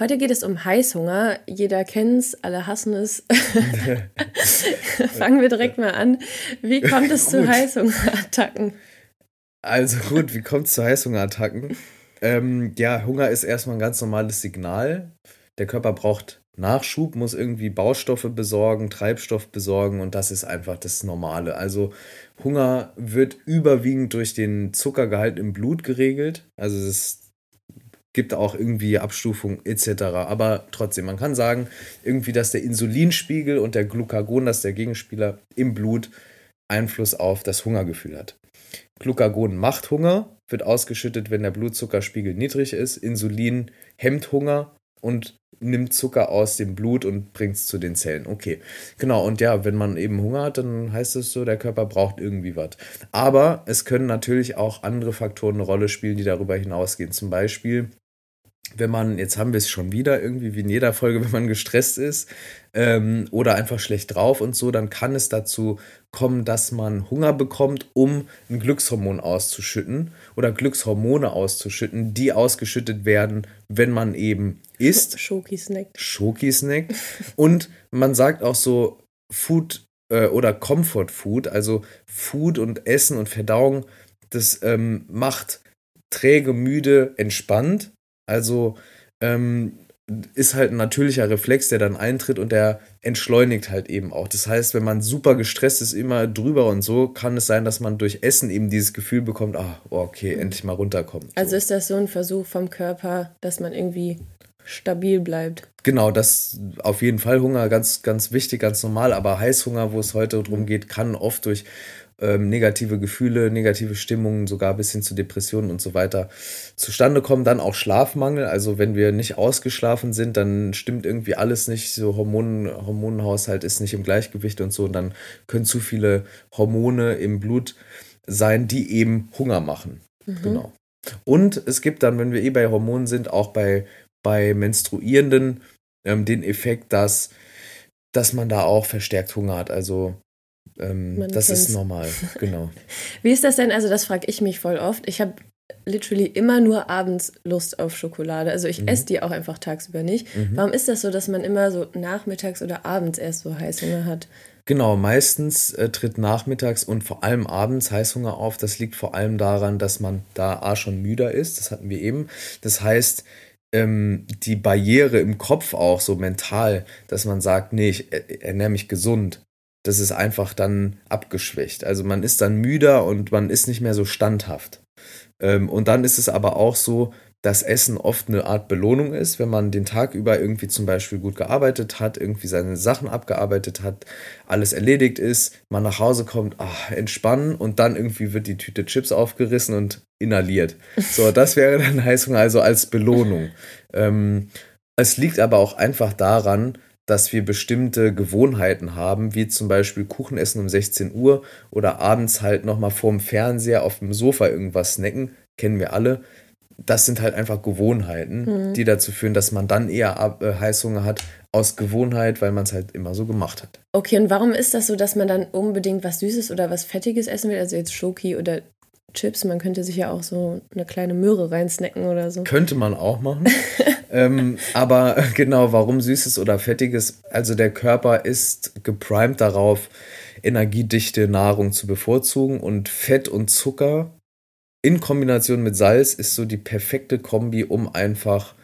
Heute geht es um Heißhunger. Jeder kennt es, alle hassen es. Fangen wir direkt mal an. Wie kommt es zu Heißhungerattacken? Also gut, wie kommt es zu Heißhungerattacken? Ähm, ja, Hunger ist erstmal ein ganz normales Signal. Der Körper braucht Nachschub, muss irgendwie Baustoffe besorgen, Treibstoff besorgen und das ist einfach das Normale. Also Hunger wird überwiegend durch den Zuckergehalt im Blut geregelt. Also es ist gibt auch irgendwie Abstufung etc. Aber trotzdem, man kann sagen, irgendwie, dass der Insulinspiegel und der Glucagon, das der Gegenspieler im Blut, Einfluss auf das Hungergefühl hat. Glucagon macht Hunger, wird ausgeschüttet, wenn der Blutzuckerspiegel niedrig ist. Insulin hemmt Hunger und nimmt Zucker aus dem Blut und bringt es zu den Zellen. Okay, genau. Und ja, wenn man eben Hunger hat, dann heißt es so, der Körper braucht irgendwie was. Aber es können natürlich auch andere Faktoren eine Rolle spielen, die darüber hinausgehen. Zum Beispiel wenn man, jetzt haben wir es schon wieder irgendwie wie in jeder Folge, wenn man gestresst ist ähm, oder einfach schlecht drauf und so, dann kann es dazu kommen, dass man Hunger bekommt, um ein Glückshormon auszuschütten oder Glückshormone auszuschütten, die ausgeschüttet werden, wenn man eben isst. Schoki-Snack. Schoki-Snack. und man sagt auch so Food äh, oder Comfort Food, also Food und Essen und Verdauung, das ähm, macht träge, müde, entspannt also ähm, ist halt ein natürlicher Reflex, der dann eintritt und der entschleunigt halt eben auch. Das heißt, wenn man super gestresst ist, immer drüber und so, kann es sein, dass man durch Essen eben dieses Gefühl bekommt, ah, oh, okay, mhm. endlich mal runterkommen. So. Also ist das so ein Versuch vom Körper, dass man irgendwie stabil bleibt. Genau, das auf jeden Fall Hunger, ganz, ganz wichtig, ganz normal, aber Heißhunger, wo es heute darum geht, kann oft durch ähm, negative Gefühle, negative Stimmungen, sogar bis hin zu Depressionen und so weiter zustande kommen. Dann auch Schlafmangel. Also wenn wir nicht ausgeschlafen sind, dann stimmt irgendwie alles nicht. So Hormonen, Hormonenhaushalt ist nicht im Gleichgewicht und so. Und dann können zu viele Hormone im Blut sein, die eben Hunger machen. Mhm. Genau. Und es gibt dann, wenn wir eh bei Hormonen sind, auch bei, bei Menstruierenden ähm, den Effekt, dass, dass man da auch verstärkt Hunger hat. Also ähm, das kennt's. ist normal, genau. Wie ist das denn? Also, das frage ich mich voll oft. Ich habe literally immer nur abends Lust auf Schokolade. Also ich mhm. esse die auch einfach tagsüber nicht. Mhm. Warum ist das so, dass man immer so nachmittags oder abends erst so Heißhunger hat? Genau, meistens äh, tritt nachmittags und vor allem abends Heißhunger auf. Das liegt vor allem daran, dass man da A schon müder ist. Das hatten wir eben. Das heißt, ähm, die Barriere im Kopf auch so mental, dass man sagt, nee, ich ernähre mich gesund das ist einfach dann abgeschwächt. Also man ist dann müder und man ist nicht mehr so standhaft. Ähm, und dann ist es aber auch so, dass Essen oft eine Art Belohnung ist, wenn man den Tag über irgendwie zum Beispiel gut gearbeitet hat, irgendwie seine Sachen abgearbeitet hat, alles erledigt ist, man nach Hause kommt, ach, entspannen und dann irgendwie wird die Tüte Chips aufgerissen und inhaliert. So, das wäre dann Heißhunger, also als Belohnung. Ähm, es liegt aber auch einfach daran, dass wir bestimmte Gewohnheiten haben, wie zum Beispiel Kuchen essen um 16 Uhr oder abends halt nochmal vorm Fernseher auf dem Sofa irgendwas snacken, kennen wir alle. Das sind halt einfach Gewohnheiten, mhm. die dazu führen, dass man dann eher äh, Heißhunger hat aus Gewohnheit, weil man es halt immer so gemacht hat. Okay, und warum ist das so, dass man dann unbedingt was Süßes oder was Fettiges essen will? Also jetzt Schoki oder Chips, man könnte sich ja auch so eine kleine Möhre reinsnacken oder so. Könnte man auch machen. ähm, aber genau, warum Süßes oder Fettiges? Also der Körper ist geprimed darauf, energiedichte Nahrung zu bevorzugen und Fett und Zucker in Kombination mit Salz ist so die perfekte Kombi, um einfach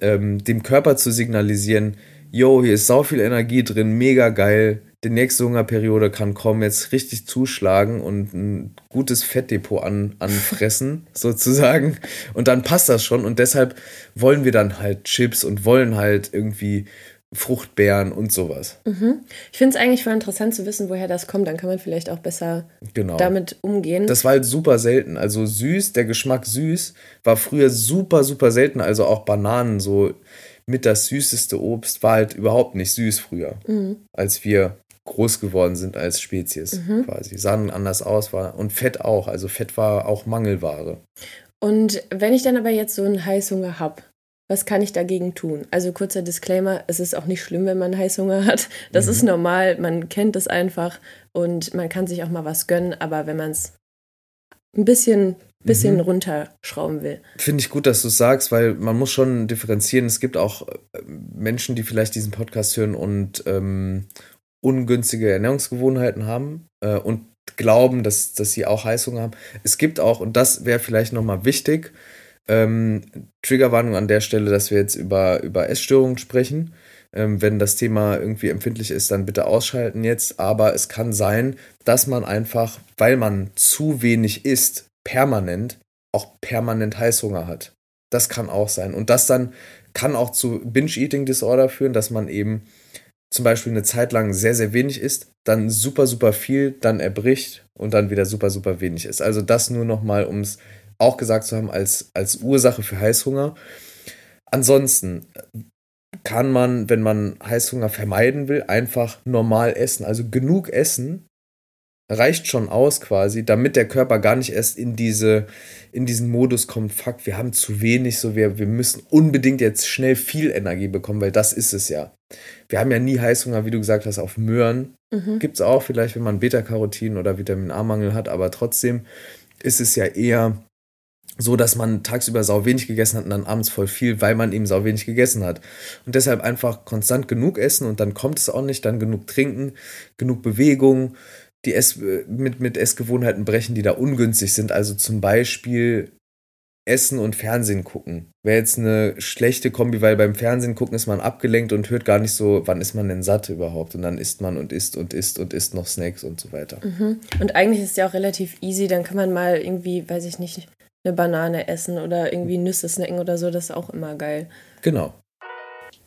ähm, dem Körper zu signalisieren, yo, hier ist sau viel Energie drin, mega geil, die nächste Hungerperiode kann kommen, jetzt richtig zuschlagen und ein gutes Fettdepot an, anfressen, sozusagen. Und dann passt das schon. Und deshalb wollen wir dann halt Chips und wollen halt irgendwie Fruchtbeeren und sowas. Mhm. Ich finde es eigentlich voll interessant zu wissen, woher das kommt. Dann kann man vielleicht auch besser genau. damit umgehen. Das war halt super selten. Also süß, der Geschmack süß war früher super, super selten. Also auch Bananen so mit das süßeste Obst war halt überhaupt nicht süß früher, mhm. als wir groß geworden sind als Spezies mhm. quasi. Sahen anders aus war und Fett auch. Also Fett war auch Mangelware. Und wenn ich dann aber jetzt so einen Heißhunger habe, was kann ich dagegen tun? Also kurzer Disclaimer, es ist auch nicht schlimm, wenn man Heißhunger hat. Das mhm. ist normal, man kennt es einfach und man kann sich auch mal was gönnen, aber wenn man es ein bisschen, bisschen mhm. runterschrauben will. Finde ich gut, dass du es sagst, weil man muss schon differenzieren. Es gibt auch äh, Menschen, die vielleicht diesen Podcast hören und ähm, ungünstige Ernährungsgewohnheiten haben äh, und glauben, dass, dass sie auch Heißhunger haben. Es gibt auch, und das wäre vielleicht nochmal wichtig, ähm, Triggerwarnung an der Stelle, dass wir jetzt über, über Essstörungen sprechen. Ähm, wenn das Thema irgendwie empfindlich ist, dann bitte ausschalten jetzt. Aber es kann sein, dass man einfach, weil man zu wenig isst, permanent, auch permanent Heißhunger hat. Das kann auch sein. Und das dann kann auch zu Binge-Eating-Disorder führen, dass man eben zum Beispiel eine Zeit lang sehr, sehr wenig isst, dann super, super viel, dann erbricht und dann wieder super, super wenig ist. Also das nur nochmal, um es auch gesagt zu haben, als, als Ursache für Heißhunger. Ansonsten kann man, wenn man Heißhunger vermeiden will, einfach normal essen. Also genug essen reicht schon aus quasi, damit der Körper gar nicht erst in diese in diesen Modus kommt, fuck, wir haben zu wenig, so wir, wir müssen unbedingt jetzt schnell viel Energie bekommen, weil das ist es ja. Wir haben ja nie Heißhunger, wie du gesagt hast, auf Möhren. Mhm. Gibt es auch vielleicht, wenn man Beta-Carotin oder Vitamin A-Mangel hat, aber trotzdem ist es ja eher so dass man tagsüber sau wenig gegessen hat und dann abends voll viel, weil man eben sau wenig gegessen hat. Und deshalb einfach konstant genug essen und dann kommt es auch nicht, dann genug trinken, genug Bewegung, die Ess mit, mit Essgewohnheiten brechen, die da ungünstig sind. Also zum Beispiel Essen und Fernsehen gucken. Wäre jetzt eine schlechte Kombi, weil beim Fernsehen gucken ist man abgelenkt und hört gar nicht so, wann ist man denn satt überhaupt. Und dann isst man und isst und isst und isst noch Snacks und so weiter. Mhm. Und eigentlich ist es ja auch relativ easy, dann kann man mal irgendwie, weiß ich nicht, eine Banane essen oder irgendwie Nüsse snacken oder so, das ist auch immer geil. Genau.